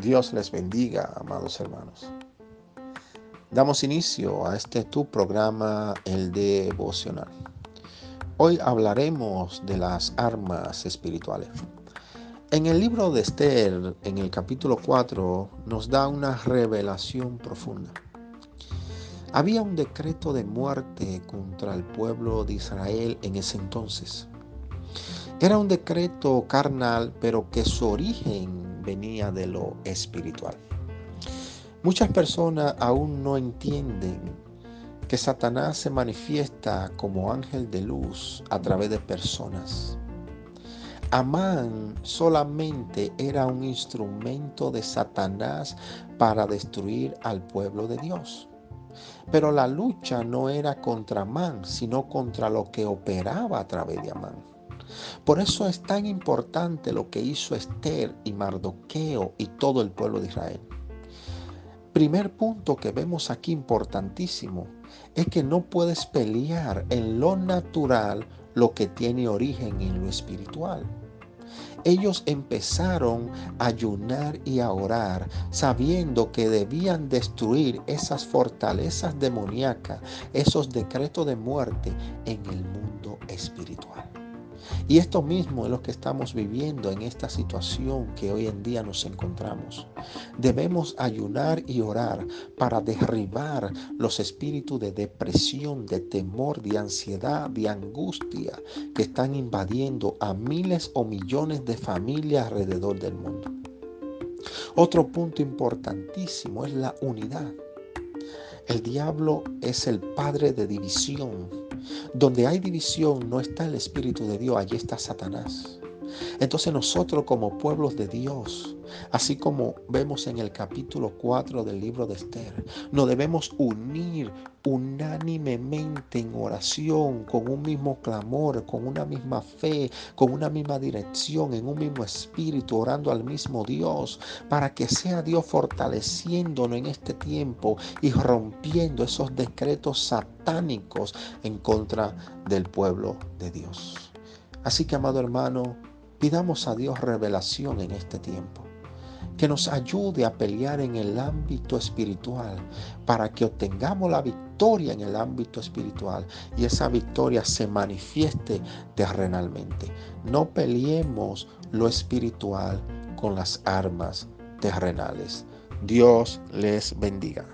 Dios les bendiga, amados hermanos. Damos inicio a este tu programa, el devocional. Hoy hablaremos de las armas espirituales. En el libro de Esther, en el capítulo 4, nos da una revelación profunda. Había un decreto de muerte contra el pueblo de Israel en ese entonces. Era un decreto carnal, pero que su origen venía de lo espiritual. Muchas personas aún no entienden que Satanás se manifiesta como ángel de luz a través de personas. Amán solamente era un instrumento de Satanás para destruir al pueblo de Dios. Pero la lucha no era contra Amán, sino contra lo que operaba a través de Amán. Por eso es tan importante lo que hizo Esther y Mardoqueo y todo el pueblo de Israel. Primer punto que vemos aquí importantísimo es que no puedes pelear en lo natural lo que tiene origen en lo espiritual. Ellos empezaron a ayunar y a orar sabiendo que debían destruir esas fortalezas demoníacas, esos decretos de muerte en el mundo espiritual. Y esto mismo es lo que estamos viviendo en esta situación que hoy en día nos encontramos. Debemos ayunar y orar para derribar los espíritus de depresión, de temor, de ansiedad, de angustia que están invadiendo a miles o millones de familias alrededor del mundo. Otro punto importantísimo es la unidad. El diablo es el padre de división. Donde hay división no está el Espíritu de Dios, allí está Satanás. Entonces nosotros como pueblos de Dios, así como vemos en el capítulo 4 del libro de Esther, nos debemos unir unánimemente en oración, con un mismo clamor, con una misma fe, con una misma dirección, en un mismo espíritu, orando al mismo Dios, para que sea Dios fortaleciéndonos en este tiempo y rompiendo esos decretos satánicos en contra del pueblo de Dios. Así que, amado hermano, Pidamos a Dios revelación en este tiempo, que nos ayude a pelear en el ámbito espiritual para que obtengamos la victoria en el ámbito espiritual y esa victoria se manifieste terrenalmente. No peleemos lo espiritual con las armas terrenales. Dios les bendiga.